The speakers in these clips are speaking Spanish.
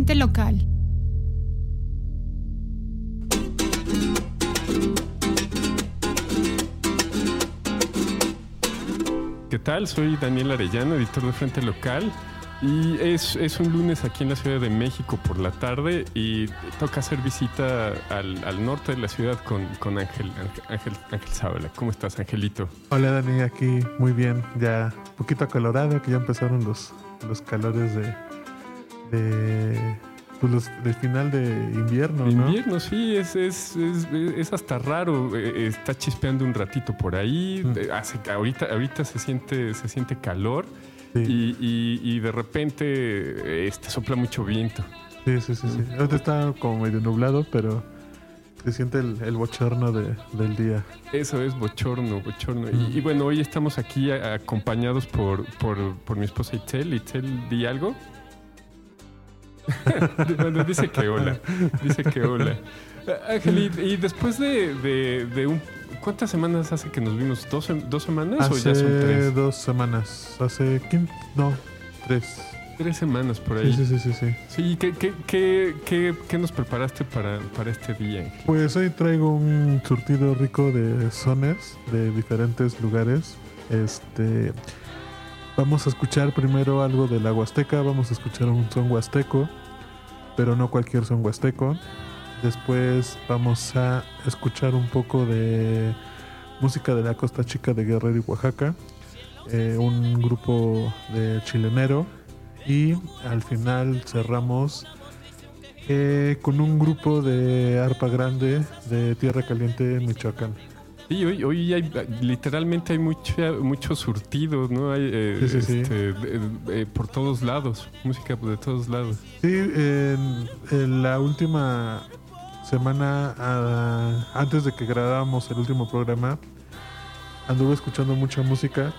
Frente Local. ¿Qué tal? Soy Daniel Arellano, editor de Frente Local. Y es, es, un lunes aquí en la Ciudad de México por la tarde y toca hacer visita al, al norte de la ciudad con, con Ángel, Ángel, Ángel ¿Cómo estás, Angelito? Hola, Dani, aquí muy bien. Ya un poquito acalorado, que ya empezaron los, los calores de, de pues los, del final de invierno, ¿no? Invierno, sí, es, es, es, es hasta raro. Eh, está chispeando un ratito por ahí. Mm. Hace, ahorita, ahorita se siente, se siente calor. Y, y, de repente este, sopla mucho viento. Sí, sí, sí. sí. Ahorita está como medio nublado, pero se siente el, el bochorno de, del día. Eso es bochorno, bochorno. Y, y, bueno, hoy estamos aquí acompañados por, por, por mi esposa Itzel. Itzel, ¿di algo? bueno, dice que hola. Dice que hola. Ángel, y, después de, de, de un ¿Cuántas semanas hace que nos vimos? ¿Dos, dos semanas hace o ya son tres? dos semanas. Hace... No, tres. Tres semanas por ahí. Sí, sí, sí, sí. Sí, ¿qué, qué, qué, qué, qué nos preparaste para, para este día? Pues hoy traigo un surtido rico de sones de diferentes lugares. Este... Vamos a escuchar primero algo de la Huasteca, vamos a escuchar un son huasteco, pero no cualquier son huasteco. Después vamos a escuchar un poco de música de la Costa Chica de Guerrero y Oaxaca, eh, un grupo de chilenero y al final cerramos eh, con un grupo de arpa grande de Tierra Caliente, Michoacán. Sí, hoy, hoy hay, literalmente hay mucha, mucho surtido, ¿no? Hay eh, Sí, sí, sí. este, eh, eh, por todos lados, música de todos lados. Sí, en, en la última semana, ah, antes de que grabáramos el último programa, anduve escuchando mucha música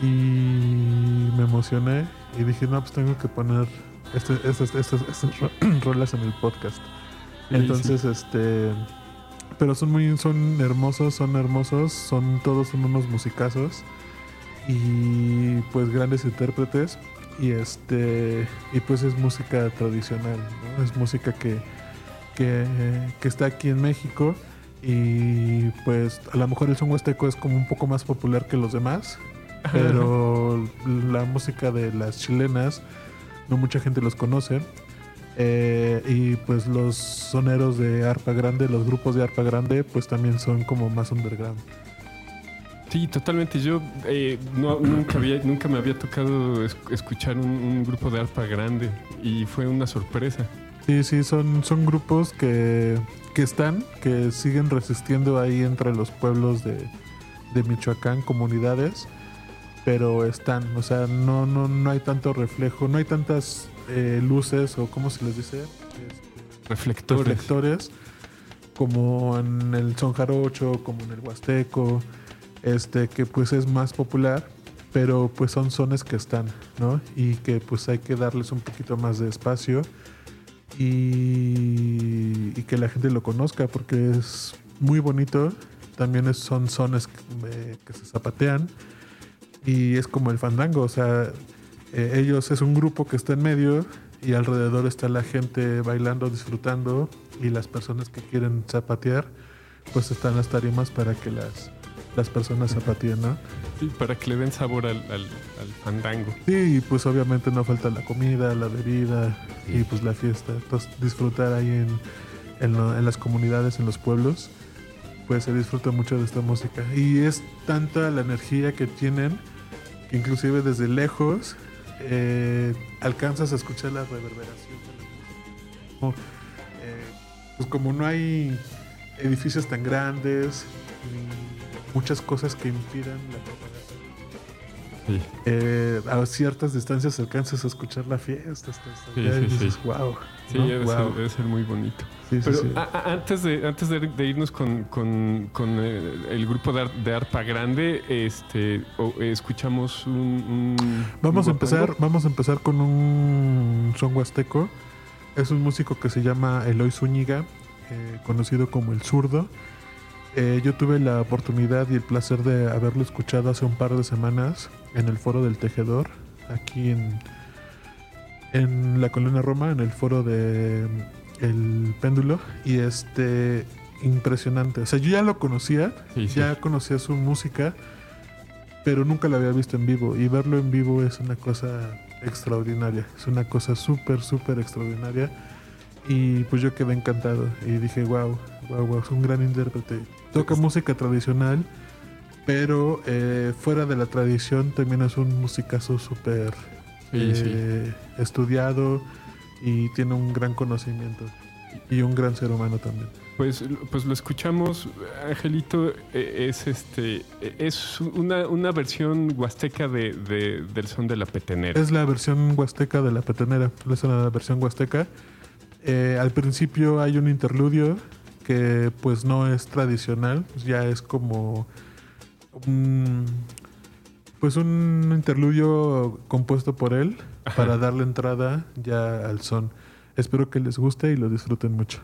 y me emocioné y dije, no, pues tengo que poner este, estas, estas, estas ro- rolas en el podcast. Entonces, este... Pero son muy, son hermosos, son hermosos, son todos son unos musicazos y pues grandes intérpretes y este y pues es música tradicional, ¿no? es música que, que, que está aquí en México y pues a lo mejor el son huasteco es como un poco más popular que los demás, pero la música de las chilenas no mucha gente los conoce. Eh, y pues los soneros de arpa grande, los grupos de arpa grande, pues también son como más underground. Sí, totalmente. Yo eh, no, nunca, había, nunca me había tocado es- escuchar un, un grupo de arpa grande y fue una sorpresa. Sí, sí, son, son grupos que, que están, que siguen resistiendo ahí entre los pueblos de, de Michoacán, comunidades, pero están, o sea, no, no, no hay tanto reflejo, no hay tantas eh, luces o cómo se les dice, Este, Reflectores. reflectores, como en el son jarocho, como en el huasteco, este, que pues es más popular, pero pues son sones que están, ¿no? Y que pues hay que darles un poquito más de espacio y, y que la gente lo conozca porque es muy bonito. También es- son sones que, eh, que se zapatean y es como el fandango, o sea, eh, ellos es un grupo que está en medio y alrededor está la gente bailando, disfrutando y las personas que quieren zapatear pues están las tarimas para que las, las personas zapateen, ¿no? Sí, para que le den sabor al, al, al fandango. Sí, y pues obviamente no falta la comida, la bebida y pues la fiesta. Entonces disfrutar ahí en, en, lo- en las comunidades, en los pueblos, pues se disfruta mucho de esta música. Y es tanta la energía que tienen que inclusive desde lejos eh, alcanzas a escuchar la reverberación de la música. Eh, pues como no hay edificios tan grandes, ni muchas cosas que impidan la propagación Sí. eh, a ciertas distancias alcanzas a escuchar la fiesta. Hasta, hasta Sí, sí, dices, sí. wow. Sí, ¿no? debe, Wow. ser, debe ser muy bonito. Pero a- antes, de, antes de, de irnos con, con- con, eh, el grupo de, ar- de arpa grande, este, eh, escuchamos un, un- Vamos a empezar, vamos a empezar con un son huasteco. Es un músico que se llama Eloy Zúñiga, eh, conocido como El Zurdo. Eh, yo tuve la oportunidad y el placer de haberlo escuchado hace un par de semanas en el Foro del Tejedor, aquí en, en la Colonia Roma, en el foro de El Péndulo. Y este, impresionante. O sea, yo ya lo conocía, Sí, sí. ya conocía su música, pero nunca lo había visto en vivo. Y verlo en vivo es una cosa extraordinaria. Es una cosa súper, súper extraordinaria. Y pues yo quedé encantado. Y dije, wow, wow, wow, es un gran intérprete. Toca música tradicional, pero eh, fuera de la tradición también es un musicazo súper sí. eh, estudiado y tiene un gran conocimiento. Y un gran ser humano también. Pues, pues lo escuchamos, Angelito, eh, es este eh, es una, una versión huasteca de, de- del son de la petenera. Es la versión huasteca de la petenera. Es la versión huasteca. Eh, al principio hay un interludio que pues no es tradicional. Ya es como un, pues un interludio compuesto por él para darle entrada ya al son. Espero que les guste y lo disfruten mucho.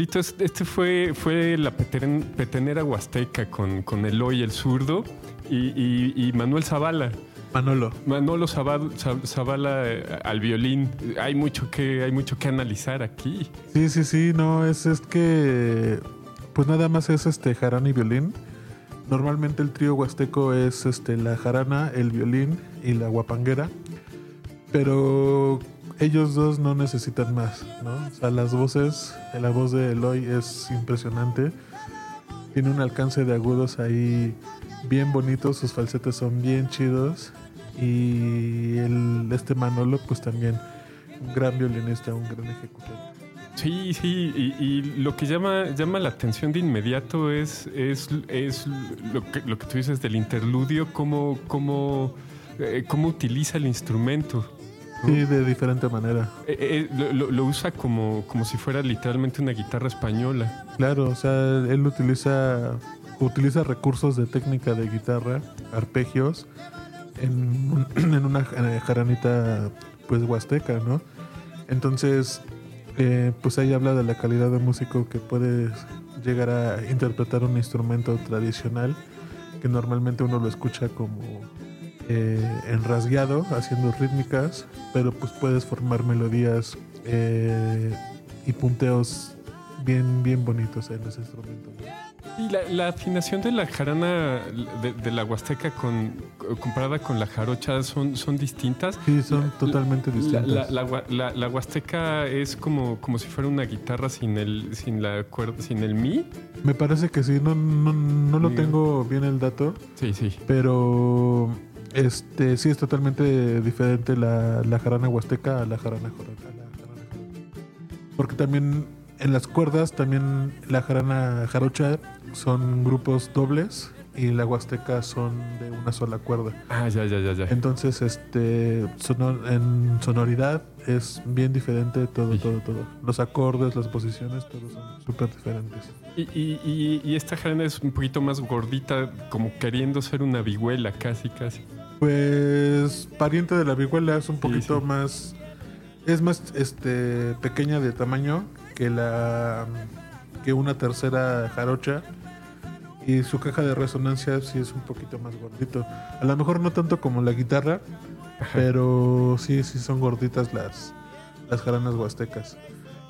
Angelito, es- este fue, fue la petenera huasteca con, con Eloy el zurdo y, y- y Manuel Zavala. Manolo. Manolo Zavala eh, al violín. Hay mucho que, hay mucho que analizar aquí. Sí, sí, sí, no, es, es que pues nada más es este jarana y violín. Normalmente el trío huasteco es este la jarana, el violín y la guapanguera. Pero ellos dos no necesitan más, ¿no? O sea, las voces, la voz de Eloy es impresionante. Tiene un alcance de agudos ahí bien bonito, sus falsetes son bien chidos. Y el, este Manolo, pues también un gran violinista, un gran ejecutante. Sí, sí, y, y lo que llama, llama la atención de inmediato es, es, es lo, que, lo que tú dices del interludio, cómo, cómo, eh, cómo utiliza el instrumento. Sí, de diferente manera. Eh, eh, lo, lo- usa como, como si fuera literalmente una guitarra española. Claro, o sea, él utiliza utiliza recursos de técnica de guitarra, arpegios, en, en una ja- jaranita pues huasteca, ¿no? Entonces, eh, pues ahí habla de la calidad de músico que puede llegar a interpretar un instrumento tradicional, que normalmente uno lo escucha como eh, en rasgueado, haciendo rítmicas, pero pues puedes formar melodías eh, y punteos bien, bien bonitos en ese instrumento. Y la, la afinación de la jarana de, de la huasteca con, comparada con la jarocha son, son distintas. Sí, son La- totalmente La, distintos. la, la huasteca es como, como si fuera una guitarra sin el, sin la cuerda, sin el mi. Me parece que sí, no, no, no lo tengo bien el dato, Sí, sí. pero este sí es totalmente diferente la, la jarana huasteca a la jarana jora- a la jarana jarocha. Porque también en las cuerdas, también la jarana jarocha son grupos dobles y la huasteca son de una sola cuerda. Ah, ya, ya, ya, ya. Entonces, este sonor- en sonoridad es bien diferente todo, Sí. todo, todo. Los acordes, las posiciones, todos son súper diferentes. Y, y- y- y esta jarana es un poquito más gordita, como queriendo ser una vihuela, casi, casi. Pues pariente de la vihuela es un poquito sí. más es más este pequeña de tamaño que la que una tercera jarocha y su caja de resonancia sí es un poquito más gordito. A lo mejor no tanto como la guitarra, pero sí sí son gorditas las las jaranas huastecas.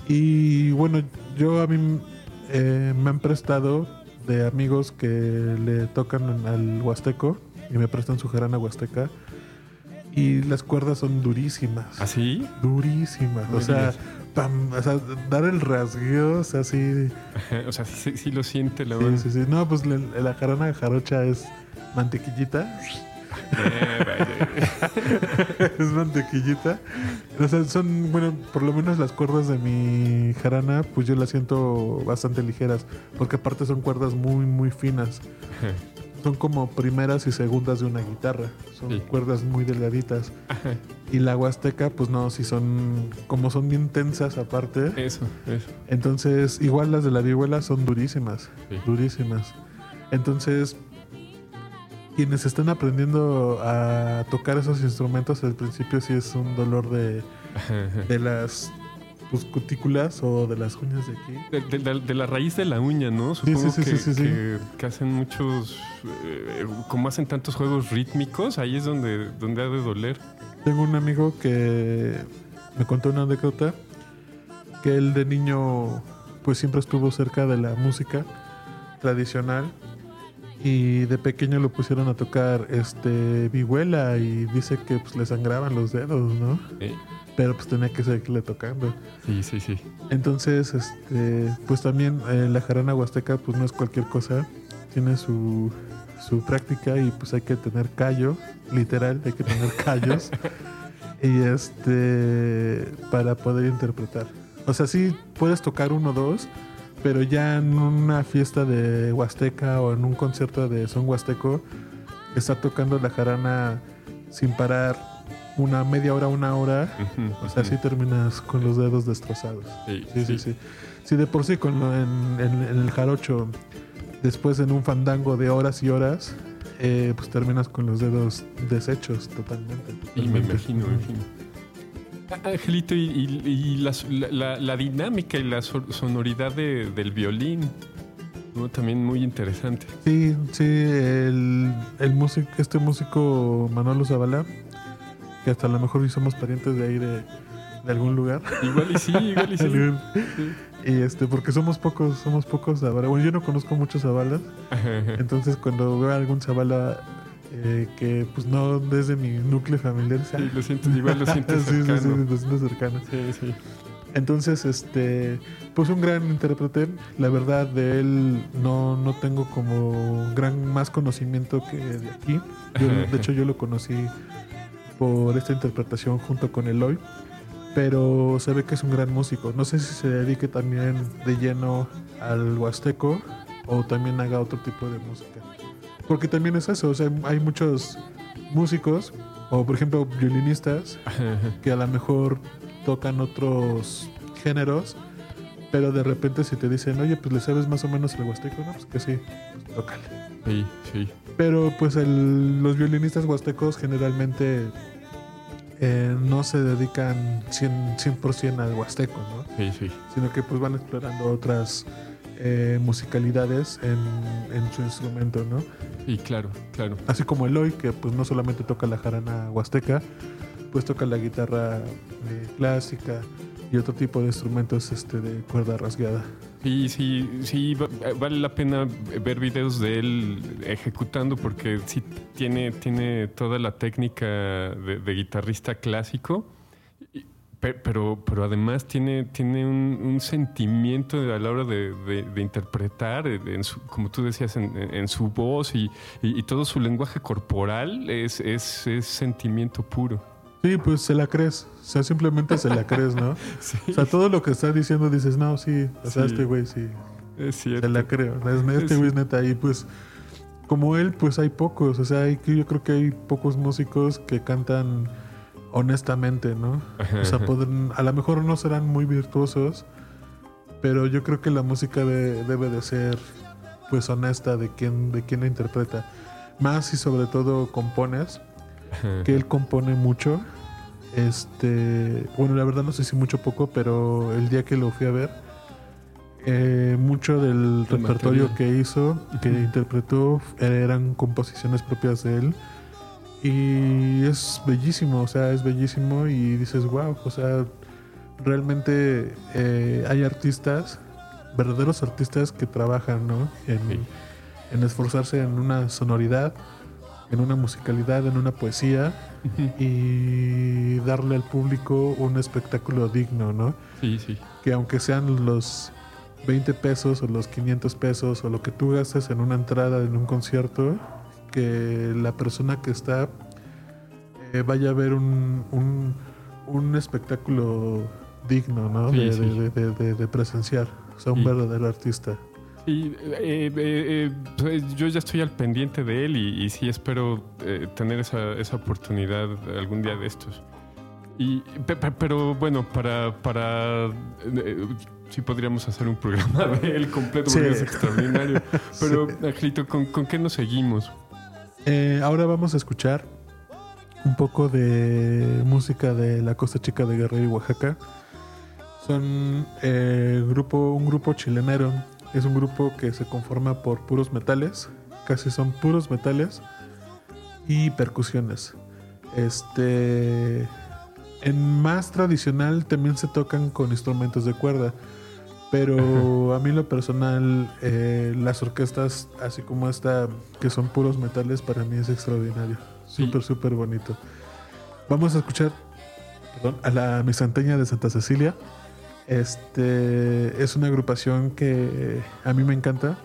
Y bueno, yo a mí eh, me han prestado de amigos que le tocan al huasteco y me prestan su jarana huasteca. Y las cuerdas son durísimas. ¿Así? Durísimas. No O sea, pam, o sea, dar el rasgueo, o sea, sí, O sea, sí, sí lo siente la sí, mano. sí, sí. No, pues la, la jarana jarocha es mantequillita. Eh, es mantequillita. O sea, son, bueno, por lo menos las cuerdas de mi jarana, pues yo las siento bastante ligeras. Porque aparte son cuerdas muy, muy finas. Son como primeras y segundas de una guitarra. Son Sí. cuerdas muy delgaditas. Ajá. Y la huasteca, pues no, si son, como son bien tensas aparte. Eso, eso. Entonces, igual las de la vihuela son durísimas. Sí. Durísimas. Entonces, quienes están aprendiendo a tocar esos instrumentos, al principio sí es un dolor de, de las pues, cutículas o de las uñas de aquí. De, de la, de la raíz de la uña, ¿no? Sí, Supongo sí, sí, que, sí, sí, sí. que- que hacen muchos, eh, como hacen tantos juegos rítmicos, ahí es donde, donde ha de doler. Tengo un amigo que me contó una anécdota que él de niño pues siempre estuvo cerca de la música tradicional y de pequeño lo pusieron a tocar este vihuela y dice que pues le sangraban los dedos, ¿no? Eh, Pero pues tenía que seguirle tocando. Sí, sí, sí. Entonces, este, pues también eh, la jarana huasteca pues no es cualquier cosa, tiene su, su práctica y pues hay que tener callo, literal, hay que tener callos y este para poder interpretar. O sea, sí puedes tocar uno o dos, pero ya en una fiesta de huasteca o en un concierto de son huasteco, está tocando la jarana sin parar una media hora, una hora. Ujú, O sea, sí terminas con los dedos destrozados. Sí, Sí, sí, sí. Sí, de por sí con lo- en, en- en el jarocho, después en un fandango de horas y horas, eh, pues terminas con los dedos deshechos totalmente. Y me imagino, me imagino. Angelito, y, y- y la, la- la dinámica y la so- sonoridad de- del violín, ¿no? También muy interesante. Sí, sí, el, el músico, este músico Manolo Zavala, que hasta a lo mejor somos parientes de ahí de, de algún lugar. Igual y sí, igual y sí. Sí. Y este, porque somos pocos, somos pocos Zavala. Bueno, yo no conozco muchos Zavalas, entonces cuando veo a algún Zavala eh, que pues no es de mi núcleo familiar, Sí, lo siento, igual lo siento sí, sí, sí, cercano. lo siento cercano. Sí, sí. Entonces, este, pues un gran intérprete. La verdad de él no, no tengo como gran más conocimiento que de aquí. Yo, de hecho, yo lo conocí por esta interpretación junto con Eloy. Pero se ve que es un gran músico. No sé si se dedique también de lleno al huasteco o también haga otro tipo de música. Porque también es eso, o sea, hay muchos músicos o por ejemplo violinistas que a lo mejor tocan otros géneros, pero de repente si te dicen, oye, pues le sabes más o menos el huasteco, no, pues que sí, pues tócale. Sí, sí. Pero pues el- los violinistas huastecos generalmente eh, no se dedican 100%, 100 al huasteco, ¿no? Sí, sí. Sino que pues van explorando otras eh, musicalidades en, en su instrumento, ¿no? Sí, claro, claro. Así como Eloy, que pues no solamente toca la jarana huasteca, pues toca la guitarra eh, clásica y otro tipo de instrumentos este, de cuerda rasgada. Sí, sí, sí, va- vale la pena ver videos de él ejecutando porque sí tiene, tiene toda la técnica de, de guitarrista clásico, y- pero, pero además tiene, tiene un, un sentimiento a la hora de, de- de interpretar, eh, en su- como tú decías, en, en su voz y, y- y todo su lenguaje corporal es, es, es sentimiento puro. Sí, pues se la crees, o sea, simplemente se la crees, ¿no? Sí, O sea, todo lo que está diciendo dices, no, sí, o sea, Sí. este güey sí, es cierto. se la creo, es- este güey es neta, y pues como él, pues hay pocos, o sea, hay, yo creo que hay pocos músicos que cantan honestamente, ¿no? O sea, podrán- a lo mejor no serán muy virtuosos, pero yo creo que la música de- debe de ser pues honesta de quien, de quien la interpreta. Más y sobre todo compones, que él compone mucho. Este, bueno, la verdad no sé si mucho o poco, pero el día que lo fui a ver, eh, mucho del El repertorio material. que hizo, que Ujú. interpretó, eran composiciones propias de él. Y es bellísimo, o sea, es bellísimo y dices, wow, o sea, realmente eh, hay artistas, verdaderos artistas que trabajan, ¿no? En, Sí. en esforzarse en una sonoridad, en una musicalidad, en una poesía y darle al público un espectáculo digno, ¿no? Sí, sí. Que aunque sean los 20 pesos o los 500 pesos o lo que tú gastes en una entrada en un concierto, que la persona que está eh, vaya a ver un, un, un espectáculo digno, ¿no? Sí, de, sí. de- de- de- de presenciar. O sea, un Sí. verdadero artista. Sí, eh, eh, eh, pues yo ya estoy al pendiente de él y, y sí espero eh, tener esa, esa oportunidad algún día de estos. Y, pe- pe- pero bueno, para, para eh, sí podríamos hacer un programa de él completo porque Sí. es extraordinario. Pero, Angelito, ¿con, con qué nos seguimos? Eh, ahora vamos a escuchar un poco de música de la Costa Chica de Guerrero y Oaxaca. Son eh, grupo, un grupo chilenero. Es un grupo que se conforma por puros metales. Casi son puros metales y percusiones. Este. En más tradicional también se tocan con instrumentos de cuerda. Pero a mí en lo personal, eh, las orquestas, así como esta, que son puros metales, para mí es extraordinario. Sí. Súper, súper bonito. Vamos a escuchar perdón, a la Misanteña de Santa Cecilia. Este es una agrupación que a mí me encanta.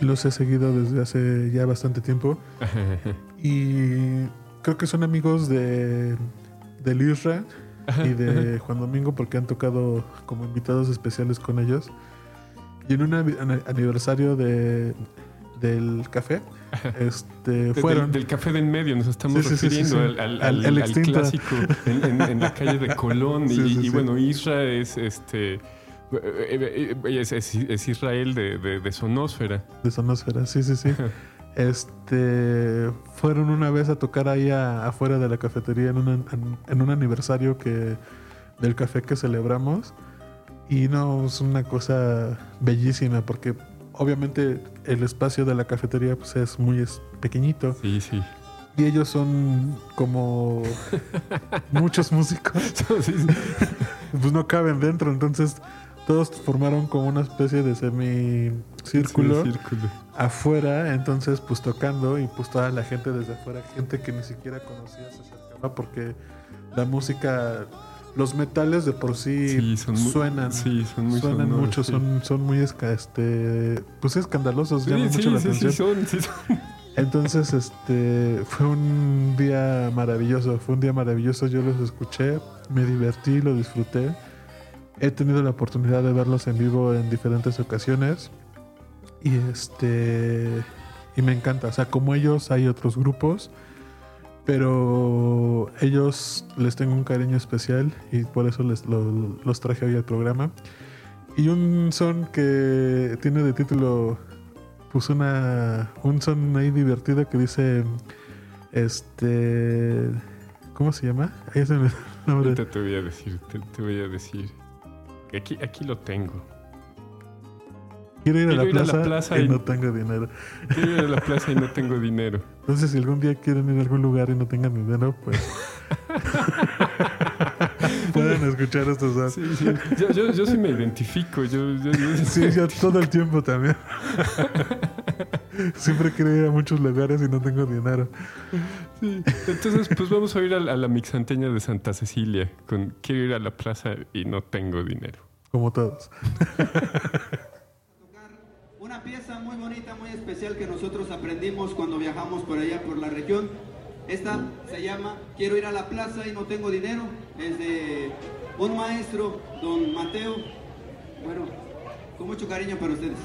Los he seguido desde hace ya bastante tiempo. Y creo que son amigos de del Isra y de Juan Domingo porque han tocado como invitados especiales con ellos. Y en un aniversario de, del café, este, fueron. Del, del café de en medio nos estamos Sí, sí, refiriendo sí. al, al- clásico en, en- en la calle de Colón. Y, bueno, Isra es este. eh, eh, Es, es- es Israel de, de, de Sonósfera. de Sonósfera, sí, sí, sí. Este fueron una vez a tocar ahí a- afuera de la cafetería en, una- en- en un aniversario que del café que celebramos. Y no, es una cosa bellísima porque obviamente el espacio de la cafetería pues, es muy es pequeñito. Sí, sí. Y ellos son como muchos músicos. Pues no caben dentro. Entonces todos formaron como una especie de semicírculo Sí, afuera. Entonces pues tocando y pues toda la gente desde afuera, gente que ni siquiera conocía se acercaba porque la música, los metales de por sí, Sí, son muy- suenan. Sí, son muy suenan sonoros, mucho, son, son muy esca- este, pues escandalosos, llaman mucho la atención. sí, son, sí, son. Entonces, este, fue un día maravilloso, fue un día maravilloso, yo los escuché, me divertí, lo disfruté. He tenido la oportunidad de verlos en vivo en diferentes ocasiones y este y me encanta, o sea, como ellos hay otros grupos, pero ellos les tengo un cariño especial y por eso les lo- los traje hoy al programa. Y un son que tiene de título pues una un son ahí divertido que dice este ¿cómo se llama? Ahí me- el nombre. Ahorita te voy a decir, te voy a decir. Aquí, aquí lo tengo. Quiero ir a, la, ir a la plaza plaza y y- no tengo dinero. Quiero ir a la plaza y no tengo dinero. Entonces, si algún día quieren ir a algún lugar y no tengan dinero, pues pueden escuchar estos dos. Sí, sí. Yo, yo, yo sí me identifico. Yo, yo, yo- Sí, yo todo el tiempo también. Siempre quiero ir a muchos lugares y no tengo dinero. Sí. Entonces, pues vamos a ir a, la- a la mixanteña de Santa Cecilia. Con quiero ir a la plaza y no tengo dinero. Como todos. Una pieza muy bonita, muy especial que nosotros aprendimos cuando viajamos por allá por la región. Esta se llama Quiero ir a la plaza y no tengo dinero. Es de un maestro, don Mateo. Bueno, con mucho cariño para ustedes.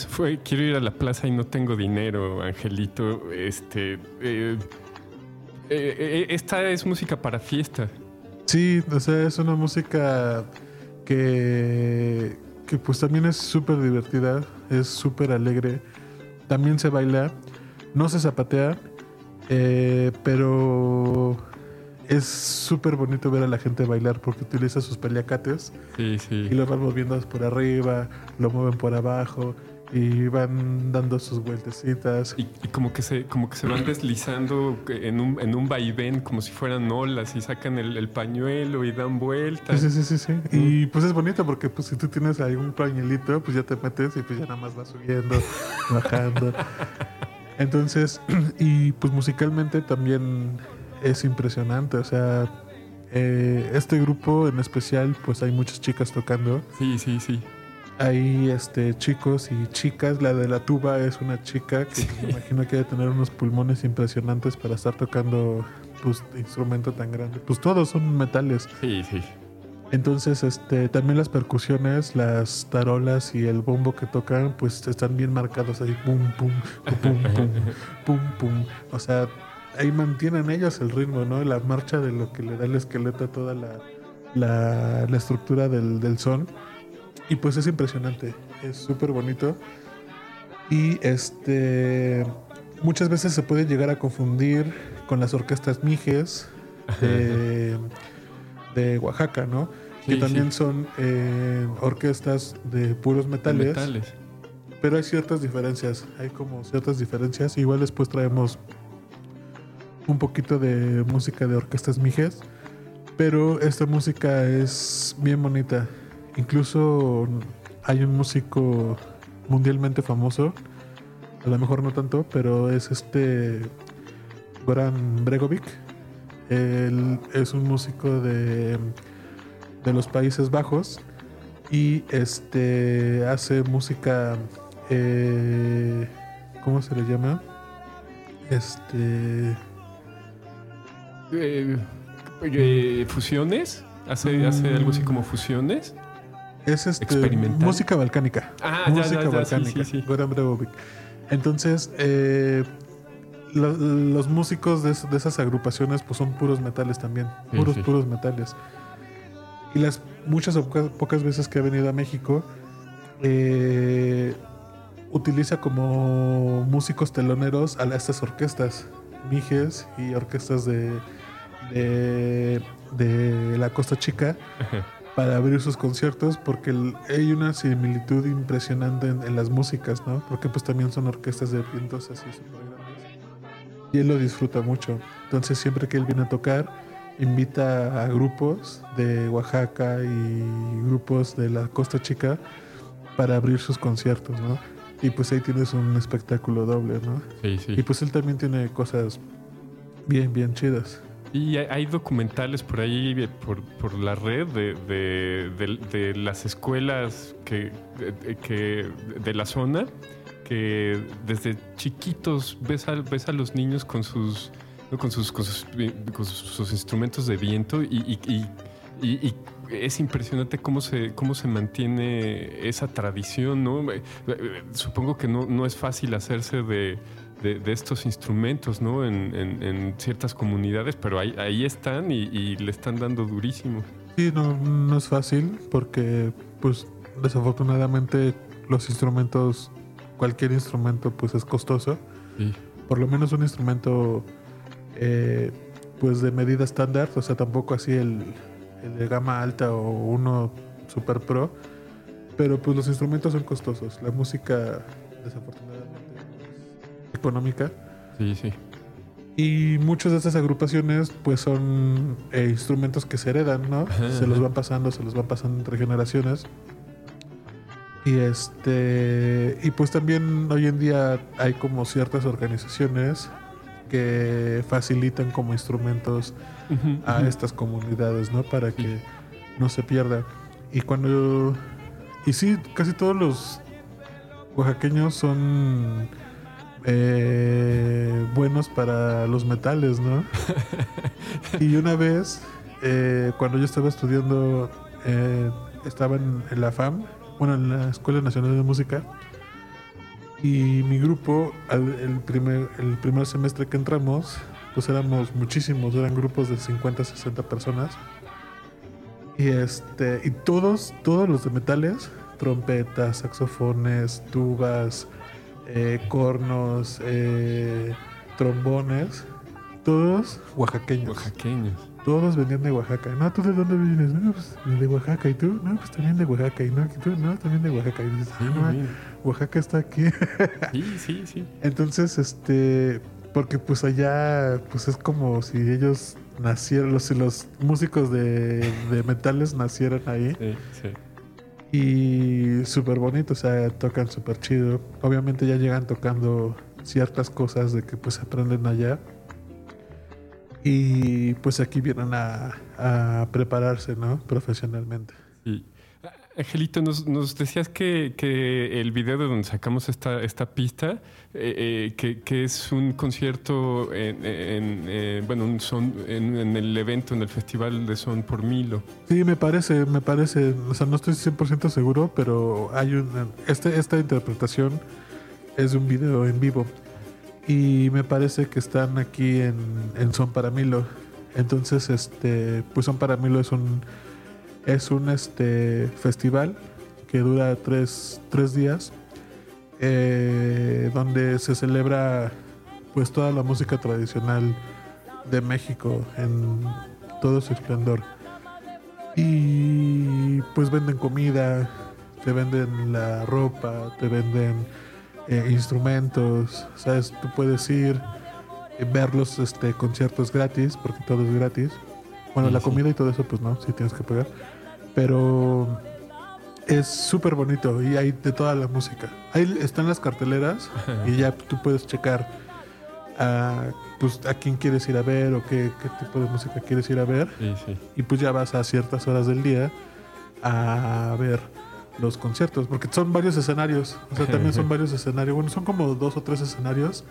Eso fue, quiero ir a la plaza y no tengo dinero, Angelito. Este, eh, eh, eh, esta es música para fiesta. Sí, o sea, es una música que, que pues también es súper divertida, es súper alegre. También se baila, no se zapatea, pero es súper bonito ver a la gente bailar porque utiliza sus peliacates sí, sí. y los van moviendo por arriba, lo mueven por abajo y van dando sus vueltecitas. Y, como que se como que se van deslizando en un, en un vaivén como si fueran olas y sacan el, pañuelo y dan vueltas. Sí, sí, sí, sí. Y pues es bonito porque pues si tú tienes ahí un pañuelito, pues ya te metes y pues ya nada más vas subiendo, bajando. Entonces, y pues musicalmente también es impresionante, o sea, eh, este grupo en especial, pues hay muchas chicas tocando. Sí, sí, sí hay este, chicos y chicas. La de la tuba es una chica que me imagino que debe tener unos pulmones impresionantes para estar tocando pues instrumento tan grande. Pues todos son metales. Sí, sí. Entonces, este, también las percusiones, las tarolas y el bombo que tocan, pues están bien marcados ahí, pum, pum, pum, pum, pum, pum, O sea, ahí mantienen ellos el ritmo, ¿no? La marcha de lo que le da el esqueleto a toda la, la, la estructura del, del son. Y pues es impresionante, es súper bonito. Y este muchas veces se puede llegar a confundir con las orquestas Mijes de, Oaxaca, ¿no? que también son eh, orquestas de puros metales, metales. Pero hay ciertas diferencias, hay como ciertas diferencias. Igual después traemos un poquito de música de orquestas Mijes. Pero esta música es bien bonita. Incluso hay un músico mundialmente famoso, a lo mejor no tanto, pero es este Goran Bregovic. Él es un músico de, de los Países Bajos y este hace música eh, ¿cómo se le llama? Este eh, eh, fusiones hace, hace algo así como fusiones es este, música balcánica. Ah, música balcánica. Sí, Entonces, eh, los músicos de, esas agrupaciones pues son puros metales también. Puros, puros metales. Y las muchas o pocas, veces que ha venido a México, eh, utiliza como músicos teloneros a estas orquestas, Mijes y orquestas de, de, de la Costa Chica para abrir sus conciertos porque hay una similitud impresionante en, las músicas, ¿no? Porque pues también son orquestas de vientos así súper grandes. Y él lo disfruta mucho. Entonces siempre que él viene a tocar, invita a grupos de Oaxaca y grupos de la Costa Chica para abrir sus conciertos, ¿no? Y pues ahí tienes un espectáculo doble, ¿no? Sí, sí. Y pues él también tiene cosas bien, bien chidas. Y hay documentales por ahí, eh, por, por la red, de, de, las escuelas que, que, de la zona, que desde chiquitos ves a, ves a los niños con sus, con sus, con sus, instrumentos de viento y, y, y, es impresionante cómo se, cómo se mantiene esa tradición, ¿no? Eh, eh, supongo que no, no es fácil hacerse de de, estos instrumentos, ¿no? En, ciertas comunidades, pero ahí, ahí están y, le están dando durísimo. Sí, no, no es fácil porque, pues, desafortunadamente los instrumentos, cualquier instrumento, pues es costoso. Por lo menos un instrumento, eh, pues de medida estándar, o sea, tampoco así el, el de gama alta o uno super pro, pero pues los instrumentos son costosos. La música, desafortunadamente económica. Sí, sí. Y muchas de estas agrupaciones pues son eh, instrumentos que se heredan, ¿no? se los van pasando, se los van pasando entre generaciones. Y este y pues también hoy en día hay como ciertas organizaciones que facilitan como instrumentos a estas comunidades, ¿no? Para que no se pierda. Y cuando y sí, casi todos los oaxaqueños son eh, buenos para los metales, ¿no? y una vez, eh, cuando yo estaba estudiando, eh, estaba en, la FAM, bueno, en la Escuela Nacional de Música, Y mi grupo, al- el primer, el primer semestre que entramos, pues éramos muchísimos, eran grupos de 50, 60 personas. Y este, y todos, todos los de metales, trompetas, saxofones, tubas, eh, cornos, eh, trombones, todos oaxaqueños. Oaxaqueños. Todos venían de Oaxaca. No, ¿tú de dónde vienes? No, pues de Oaxaca. ¿Y tú? No, pues también de Oaxaca. ¿Y no? ¿Y tú? No, también de Oaxaca. Y dices, Sí, "Ah. Oaxaca está aquí. sí, sí, sí. Entonces, este, porque pues allá, pues es como si ellos nacieran, los, si los músicos de, de metales nacieran ahí. Sí, sí. Y súper bonito, o sea, tocan súper chido. Obviamente ya llegan tocando ciertas cosas de que pues aprenden allá. Y pues aquí vienen a, a prepararse, ¿no? Profesionalmente. Angelito, nos, nos decías que, el video de donde sacamos esta, esta pista, eh, eh, que, es un concierto en, eh, bueno, un son, en, el evento, en el Festival de Son por Milo. Sí, me parece, me parece, o sea, no estoy 100% seguro, pero hay una, este, esta interpretación es un video en vivo y me parece que están aquí en, en Son para Milo. Entonces, este, pues Son para Milo es un, es un este, festival que dura tres, tres días, eh, donde se celebra pues toda la música tradicional de México en todo su esplendor. Y pues venden comida, te venden la ropa, te venden eh, instrumentos, sabes, tú puedes ir eh, ver los este, conciertos gratis, porque todo es gratis. Bueno, la comida y todo eso, pues no, sí tienes que pagar. Pero es súper bonito y hay de toda la música. Ahí están las carteleras y ya tú puedes checar a, pues, a quién quieres ir a ver o qué, qué tipo de música quieres ir a ver Sí, sí. y pues ya vas a ciertas horas del día a ver los conciertos, porque son varios escenarios, o sea, también son varios escenarios, bueno, son como dos o tres escenarios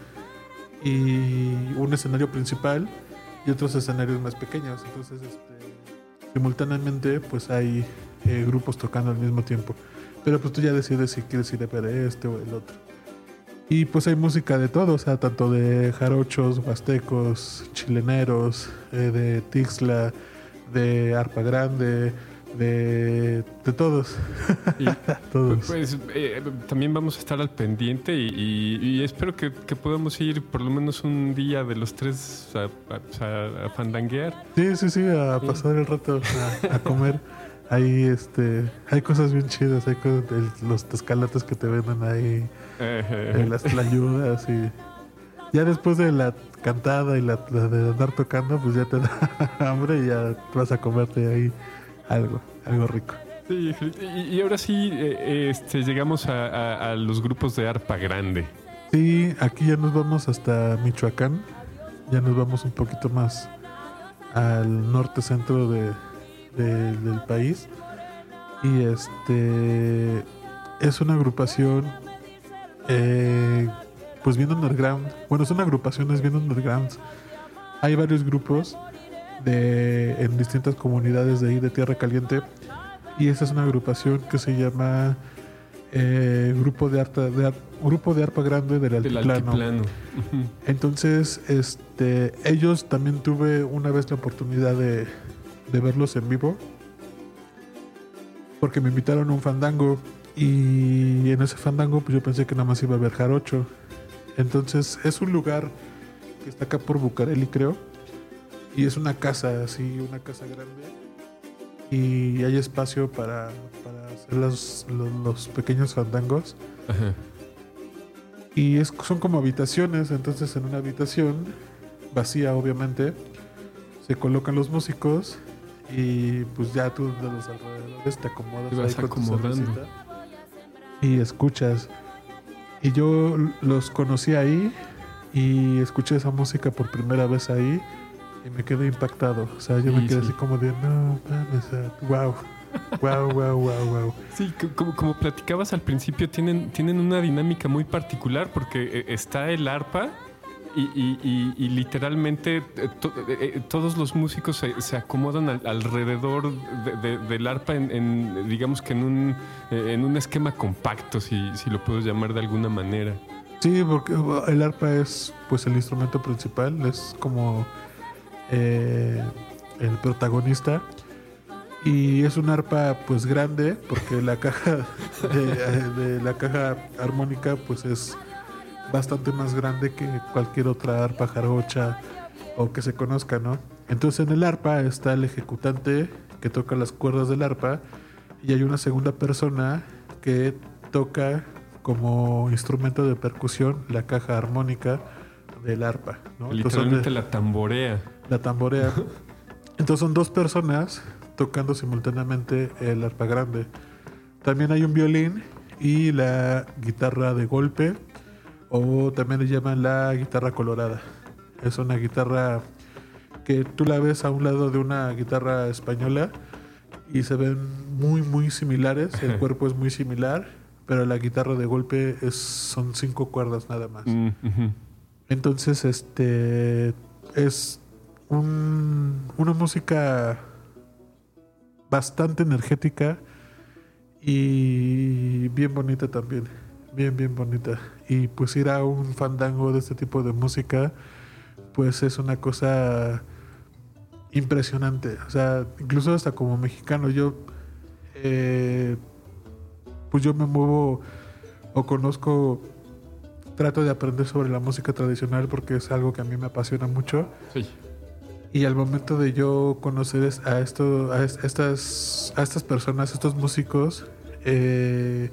y un escenario principal y otros escenarios más pequeños, entonces este, simultáneamente pues hay eh, grupos tocando al mismo tiempo, pero pues tú ya decides si quieres ir a ver este o el otro. Y pues hay música de todo, o sea, tanto de jarochos, huastecos, chileneros, eh, de Tixla, de arpa grande, de, de todos. Y, todos. Pues eh, también vamos a estar al pendiente y, y- y espero que, que podamos ir por lo menos un día de los tres a, a- a fandanguear. Sí, sí, sí, a Sí. pasar el rato a, a comer. Ahí este, hay cosas bien chidas, hay cosas, el- los tescalates que te venden ahí, eh, las tlayudas y ya después de la cantada y la, la de andar tocando, pues ya te da hambre y ya vas a comerte ahí algo, algo rico. Sí, y, y ahora sí eh, este, llegamos a, a- a los grupos de arpa grande. Sí, aquí ya nos vamos hasta Michoacán. Ya nos vamos un poquito más al norte centro de, de- del país. Y este es una agrupación eh, pues bien underground. Bueno, son agrupaciones bien underground. Hay varios grupos de, en distintas comunidades de ahí de Tierra Caliente. Y esta es una agrupación que se llama eh, Grupo de Arpa, de Ar- Grupo de Arpa Grande del Altiplano. Entonces, este, ellos también tuve una vez la oportunidad de, de verlos en vivo. Porque me invitaron a un fandango. Y en ese fandango, pues yo pensé que nada más iba a haber jarocho. Entonces, es un lugar que está acá por Bucareli, creo. Y es una casa, así, una casa grande. Y hay espacio para, para hacer los, los, los pequeños fandangos. Ajá. Y es, son como habitaciones, entonces en una habitación vacía obviamente, se colocan los músicos y pues ya tú de los alrededores te acomodas vas ahí con y escuchas. Y yo los conocí ahí y escuché esa música por primera vez ahí y me quedé impactado. O sea, yo me quedé sí. así como de, no, mames, wow, wow, wow, wow, wow. Sí, co- como, como platicabas al principio, tienen, tienen una dinámica muy particular porque eh, está el arpa Y, y- y- y literalmente eh, to- eh, todos los músicos se, se acomodan al- alrededor de- de- del arpa en, en, digamos que en un, en un esquema compacto, si, si lo puedo llamar de alguna manera. Sí, porque el arpa es pues el instrumento principal, es como eh, el protagonista. Y es un arpa pues grande, porque la caja de, eh, de la caja armónica pues es bastante más grande que cualquier otra arpa jarocha o que se conozca, ¿no? Entonces en el arpa está el ejecutante que toca las cuerdas del arpa y hay una segunda persona que toca como instrumento de percusión la caja armónica del arpa, Literalmente la tamborea. La tamborea. Entonces son dos personas tocando simultáneamente el arpa grande. También hay un violín y la guitarra de golpe, o también le llaman la guitarra colorada. Es una guitarra que tú la ves a un lado de una guitarra española y se ven muy, muy similares. El cuerpo es muy similar, pero la guitarra de golpe es, son cinco cuerdas nada más. Mm. Entonces, este es un- una música bastante energética y bien bonita también. Bien, bien bonita. Y pues ir a un fandango de este tipo de música, pues es una cosa impresionante. O sea, incluso hasta como mexicano, yo, eh, pues yo me muevo o conozco trato de aprender sobre la música tradicional porque es algo que a mí me apasiona mucho. Sí. Y al momento de yo conocer a, esto, a, es- estas, a estas personas, estos músicos, eh,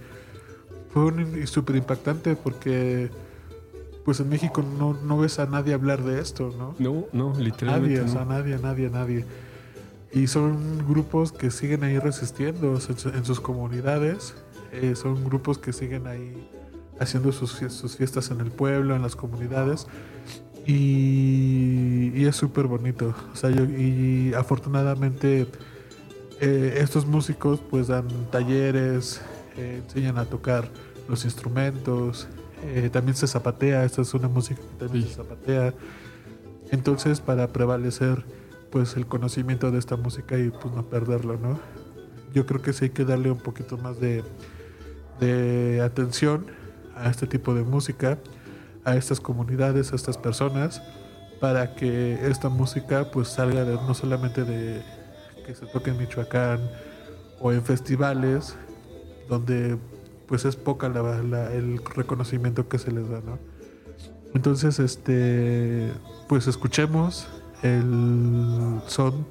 fue un- súper impactante porque pues en México no, no ves a nadie hablar de esto, ¿no? No, no, literalmente. Nadie, o sea, nadie, nadie, nadie. Y son grupos que siguen ahí resistiendo en, su- en sus comunidades. eh, son grupos que siguen ahí haciendo sus fiestas en el pueblo, en las comunidades. Y, y es súper bonito. O sea, yo- y afortunadamente eh, estos músicos pues dan talleres, eh, enseñan a tocar los instrumentos, eh, también se zapatea, esta es una música que también Sí. se zapatea. Entonces para prevalecer pues el conocimiento de esta música y pues no perderlo, ¿no? Yo creo que sí hay que darle un poquito más de, de atención a este tipo de música, a estas comunidades, a estas personas, para que esta música pues salga de, no solamente de que se toque en Michoacán o en festivales donde pues es poca la- la- el reconocimiento que se les da. Entonces, este, pues escuchemos el son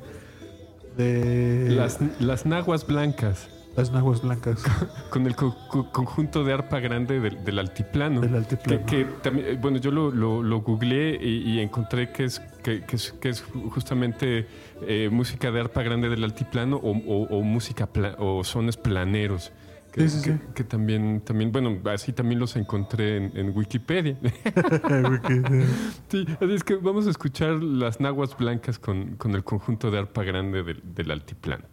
de Las, las naguas blancas, las nahuas blancas con el co- co- conjunto de arpa grande del, del altiplano. del altiplano. que también, eh, bueno, yo lo, lo, lo googleé y, y encontré que es, que, que es, que es justamente eh, música de arpa grande del altiplano o, o- o música o sones planeros. Que, Sí, sí, que- sí. que también, también, bueno, así también los encontré en, en Wikipedia. Wiki- sí, así es que vamos a escuchar las naguas blancas con, con el conjunto de arpa grande del, del altiplano.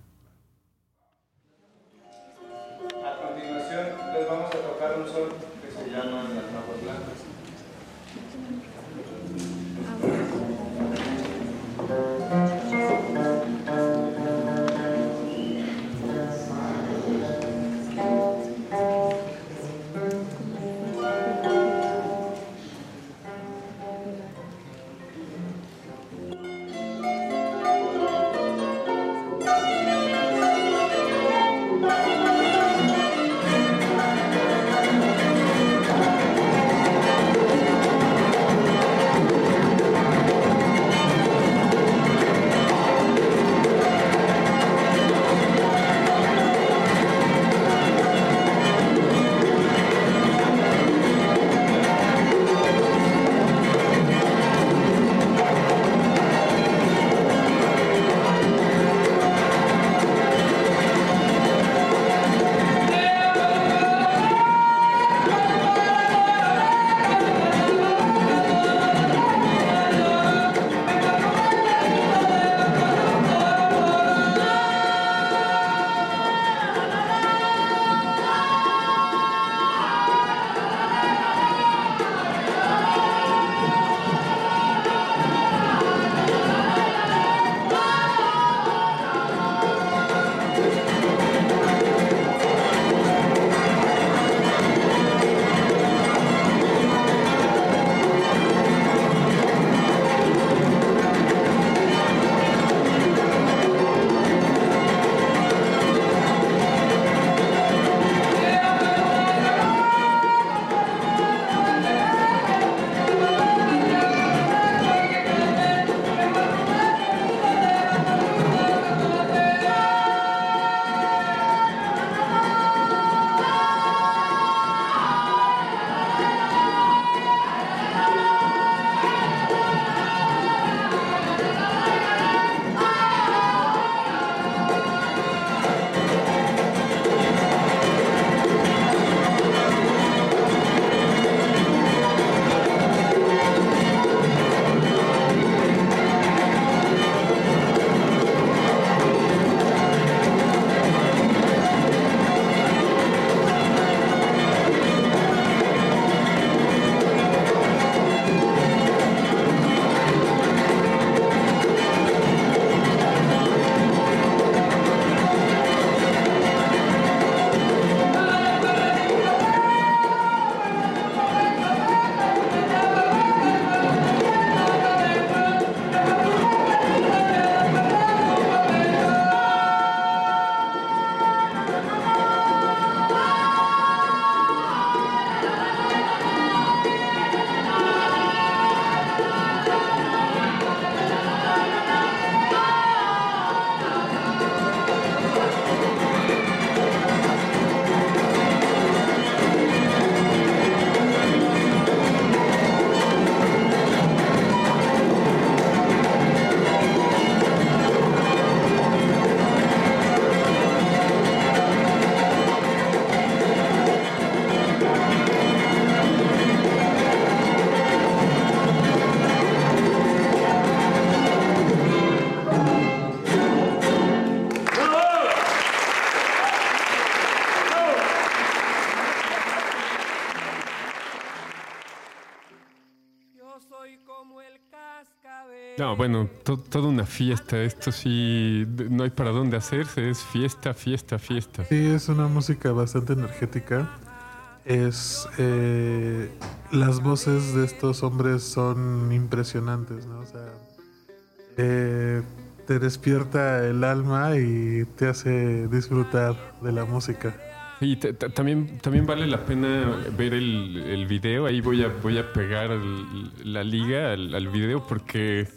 No, bueno, to- toda una fiesta. Esto sí, no hay para dónde hacerse. Es fiesta, fiesta, fiesta. Sí, es una música bastante energética. Es eh, las voces de estos hombres son impresionantes, ¿no? O sea, eh, te despierta el alma y te hace disfrutar de la música. Y ta- ta- también, también vale la pena ver el, el video. Ahí voy a, voy a pegar el- la liga al, al video porque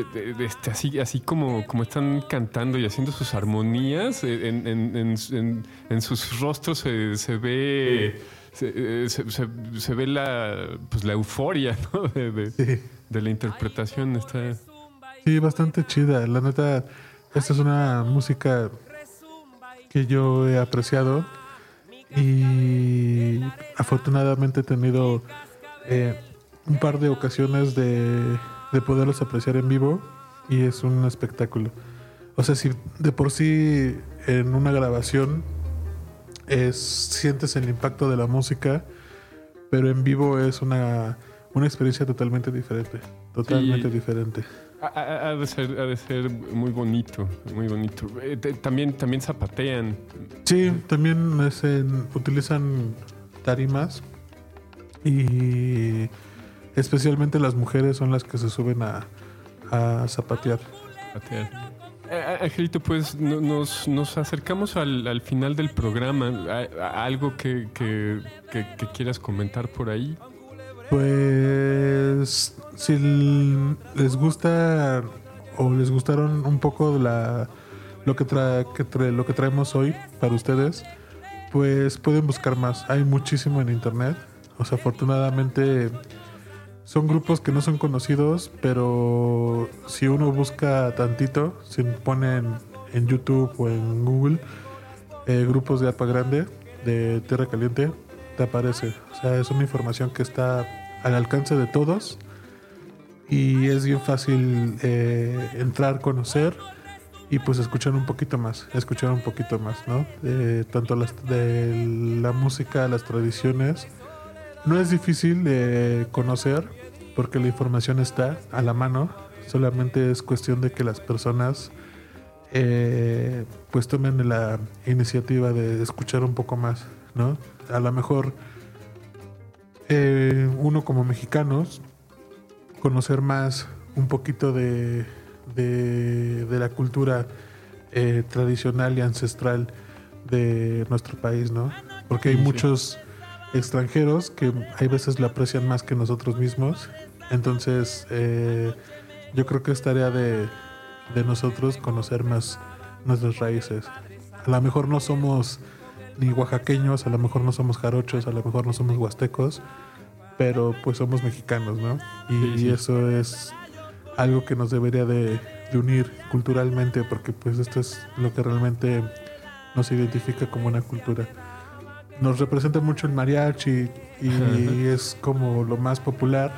este, así, así como, como están cantando y haciendo sus armonías, eh, en, en- en- en- sus rostros se, se ve... Se, eh, se- se- se ve la, pues, la euforia ¿no? de, de- Sí. de la interpretación. Está, Sí, bastante chida. La neta, esta es una música que yo he apreciado y afortunadamente he tenido eh, un par de ocasiones de, de poderlos apreciar en vivo y es un espectáculo. O sea, si de por sí en una grabación es, sientes el impacto de la música, pero en vivo es una, una experiencia totalmente diferente. Totalmente Sí. diferente. Ha, de ser, ha de ser muy bonito, muy bonito. Eh, te- también, también zapatean. Sí, también es en- utilizan tarimas y especialmente las mujeres son las que se suben a, a zapatear. zapatean. Eh, Angelito, pues no- nos, nos acercamos al, al final del programa. ¿A- a- ¿Algo que, que- que- que quieras comentar por ahí? Pues si les gusta o les gustaron un poco la, lo, que tra- que tra- lo que traemos hoy para ustedes, pues pueden buscar más. Hay muchísimo en internet. O sea, afortunadamente son grupos que no son conocidos, pero si uno busca tantito, si pone en, en YouTube o en Google eh, grupos de APA Grande, de Tierra Caliente, te aparece. O sea, es una información que está al alcance de todos y es bien fácil eh, entrar, conocer y pues escuchar un poquito más, escuchar un poquito más, ¿no? Eh, tanto las, de la música, las tradiciones. No es difícil de conocer porque la información está a la mano, solamente es cuestión de que las personas eh, pues tomen la iniciativa de escuchar un poco más, ¿no? A lo mejor eh, uno como mexicanos conocer más un poquito de, de, de la cultura eh, tradicional y ancestral de nuestro país, ¿no? Porque hay muchos extranjeros que hay veces lo aprecian más que nosotros mismos. Entonces, eh, yo creo que es tarea de, de nosotros conocer más nuestras raíces. A lo mejor no somos ni oaxaqueños, a lo mejor no somos jarochos, a lo mejor no somos huastecos, pero pues somos mexicanos, ¿no? Y, Sí, sí. eso es algo que nos debería de, de unir culturalmente, porque pues esto es lo que realmente nos identifica como una cultura. Nos representa mucho el mariachi y es como lo más popular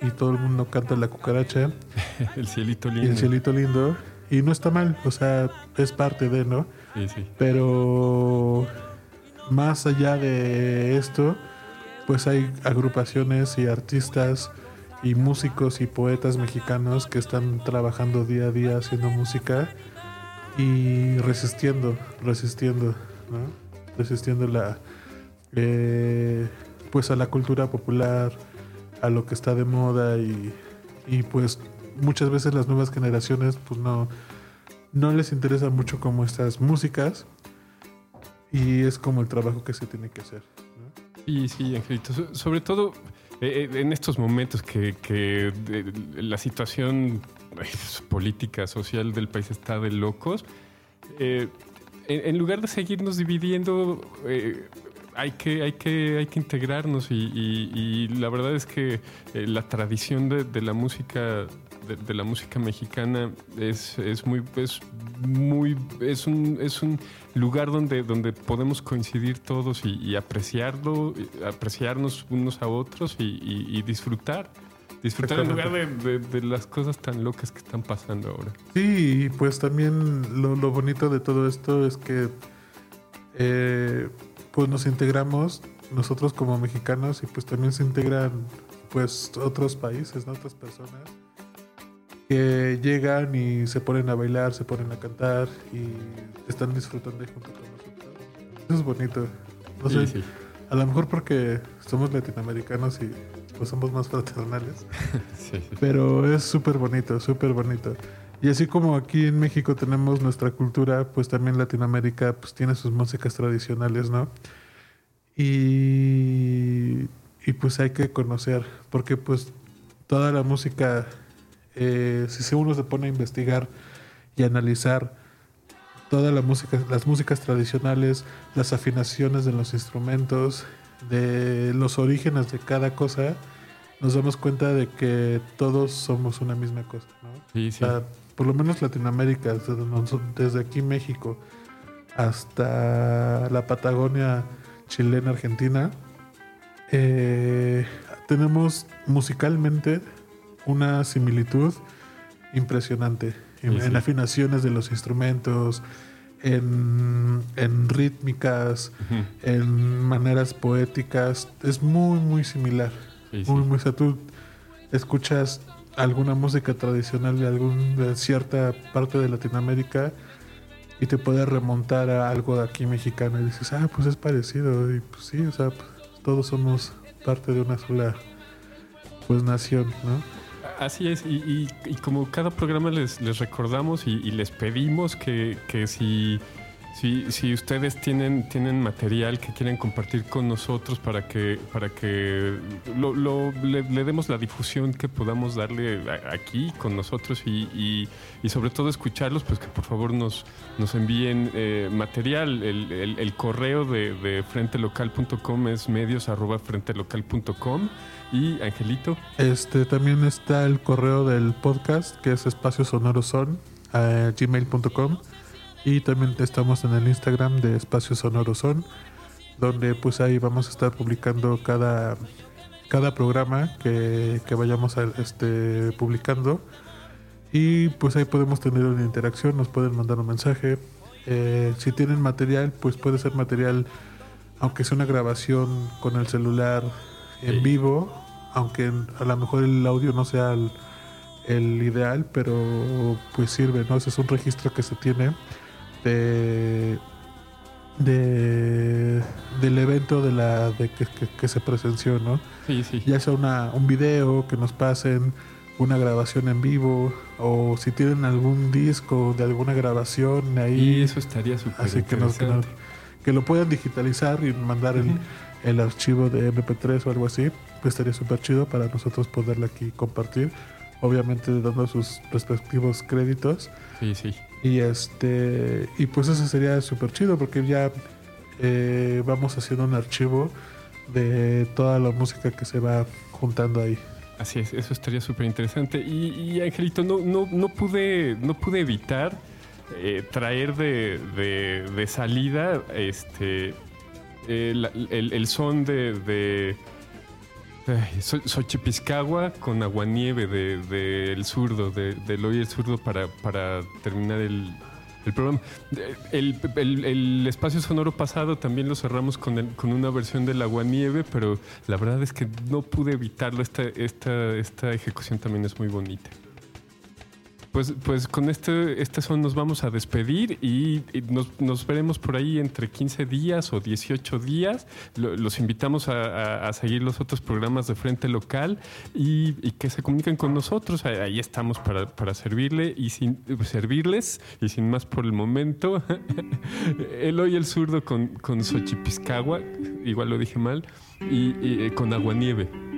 y todo el mundo canta la cucaracha El cielito y lindo. el cielito lindo y no está mal, o sea, es parte de, ¿no? Sí, sí. Pero más allá de esto, pues hay agrupaciones y artistas y músicos y poetas mexicanos que están trabajando día a día haciendo música y resistiendo, resistiendo, ¿no? Resistiendo la, eh, pues a la cultura popular, a lo que está de moda y, y pues muchas veces las nuevas generaciones pues no, no les interesa mucho como estas músicas y es como el trabajo que se tiene que hacer. ¿no? Sí, sí, Angelito. So- sobre todo eh, eh, en estos momentos que, que la situación política, social del país está de locos, eh, en, lugar de seguirnos dividiendo, hay, que, hay, que, hay que integrarnos y, y- y la verdad es que eh, la tradición de, de la música de, de la música mexicana es, es muy es muy es un, es un lugar donde, donde podemos coincidir todos y, y apreciarlo, apreciarnos unos a otros y, y- y disfrutar. Disfrutar en lugar de, de- de las cosas tan locas que están pasando ahora. Sí, y pues también lo, lo bonito de todo esto es que eh, pues nos integramos nosotros como mexicanos y pues también se integran pues otros países, ¿no? otras personas. que llegan y se ponen a bailar, se ponen a cantar y están disfrutando ahí junto con nosotros. Eso es bonito. No sé, Sí, sí. a lo mejor porque somos latinoamericanos y pues somos más fraternales, Sí, pero es súper bonito, súper bonito. Y así como aquí en México tenemos nuestra cultura, pues también Latinoamérica pues tiene sus músicas tradicionales, ¿no? Y, y pues hay que conocer, porque pues toda la música, eh, si uno se pone a investigar y analizar toda la música, las músicas tradicionales, las afinaciones de los instrumentos, de los orígenes de cada cosa, nos damos cuenta de que todos somos una misma cosa, ¿no? Sí, O sí. sea, por lo menos Latinoamérica, desde, aquí México hasta la Patagonia chilena, Argentina, eh, tenemos musicalmente una similitud impresionante en, Sí, sí. en afinaciones de los instrumentos, en, en rítmicas, en maneras poéticas. Es muy, muy similar. Sí. Muy, muy, o sea, tú escuchas alguna música tradicional de, algún, de cierta parte de Latinoamérica y te puedes remontar a algo de aquí mexicano y dices, ah, pues es parecido. Y pues sí, o sea, pues, todos somos parte de una sola pues nación, ¿no? Así es, y, y- y como cada programa les, les recordamos y, y les pedimos que, que si, si, si ustedes tienen, tienen material que quieren compartir con nosotros para que, para que lo, lo- le, le demos la difusión que podamos darle aquí con nosotros y, y- sobre todo escucharlos, pues que por favor nos, nos envíen eh, material. El, el- correo de, de frentelocal.com es medios arroba frentelocal.com y Angelito. Este también está el correo del podcast que es espacio sonoro son gmail.com y también estamos en el Instagram de espacio sonoro son donde pues ahí vamos a estar publicando cada cada programa que, que vayamos a, este, publicando y pues ahí podemos tener una interacción nos pueden mandar un mensaje Eh, si tienen material pues puede ser material aunque sea una grabación con el celular en Sí. vivo, aunque a lo mejor el audio no sea el, el ideal, pero pues sirve, ¿no? Ese es un registro que se tiene de, de del evento de la de que, que- que se presenció, ¿no? Sí, sí. Ya sea una, un video que nos pasen, una grabación en vivo, o si tienen algún disco de alguna grabación ahí. Y eso estaría súper Así que, nos- que, interesante. nos- que lo puedan digitalizar y mandar el, el archivo de MP3 o algo así, pues estaría súper chido para nosotros poderlo aquí compartir. Obviamente dando sus respectivos créditos. Sí, sí. Y este y pues eso sería súper chido porque ya eh, vamos haciendo un archivo de toda la música que se va juntando ahí. Así es, eso estaría súper interesante. Y, y, Angelito, no, no, no pude, no pude evitar eh, traer de, de- salida este eh, el, el son de ay, So- Xochipiscagua con aguanieve de, de El Zurdo, de, de Eloy El Zurdo para, para terminar el, el programa. Eh, El, el- el espacio sonoro pasado también lo cerramos con, el- con una versión del aguanieve, pero la verdad es que no pude evitarlo. Esta, esta, esta ejecución también es muy bonita. Pues, pues con este, este son nos vamos a despedir y, nos, nos veremos por ahí entre 15 días o 18 días. Lo- los invitamos a, seguir los otros programas de Frente Local y, que se comuniquen con nosotros. Ahí, estamos para, para servirle y sin, servirles y sin más por el momento. Eloy el zurdo con, con igual lo dije mal, y, y, eh, con Aguanieve.